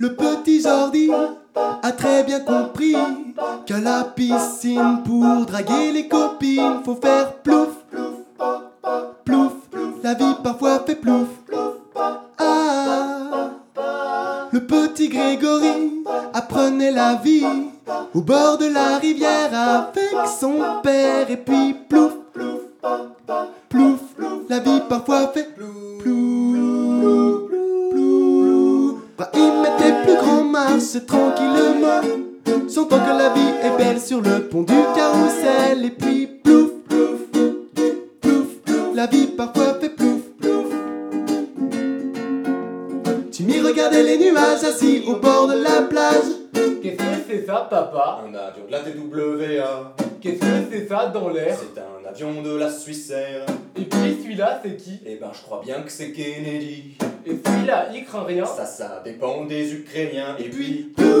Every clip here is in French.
Jordi a très bien compris qu'à la piscine, pour draguer les copines, faut faire plouf, plouf, la vie parfois fait plouf. Ah, le petit Grégory apprenait la vie au bord de la rivière avec son père et puis plouf, plouf, marche tranquillement, sentant que la vie est belle sur le pont du carrousel et puis plouf, plouf, plouf, la vie parfois fait plouf, plouf. Jimmy regardait les nuages assis au bord de la plage. Qu'est-ce que c'est ça, papa Un avion de la TWA. Qu'est-ce que c'est ça dans l'air C'est un avion de la Suisse Air. Et puis celui-là, c'est qui Eh ben, je crois bien que c'est Kennedy. Et celui-là, il craint rien Ça, ça dépend des Ukrainiens. Et puis, Plouf,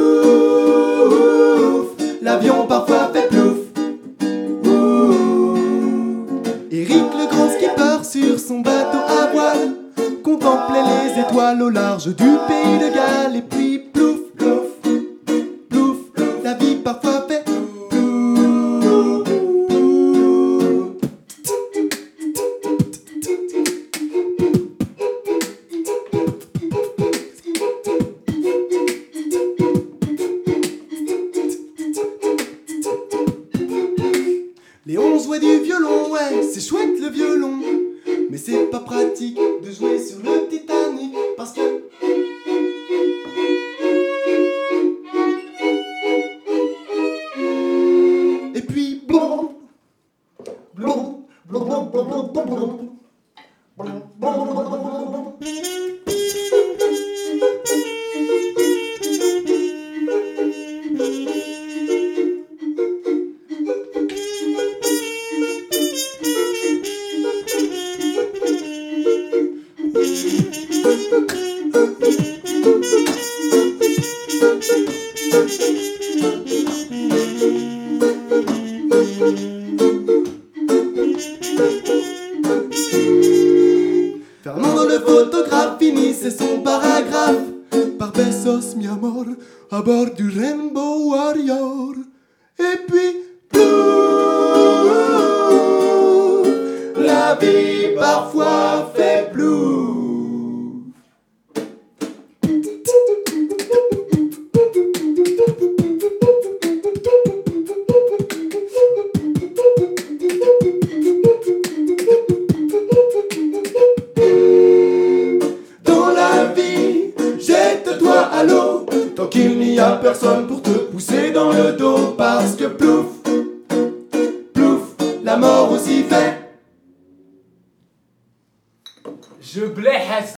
l'avion parfois fait plouf. Ouh. Eric le grand skipper sur son bateau à voile contemplait les étoiles au large du pays de Galles et puis du violon, ouais, c'est chouette le violon. Mais c'est pas pratique de jouer sur le Titanic parce que. Et puis. Fernando le photographe finissait son paragraphe par Besos mi amor à bord du Rainbow Warrior. Et puis, personne pour te pousser dans le dos parce que plouf, plouf, la mort aussi fait. Je blesse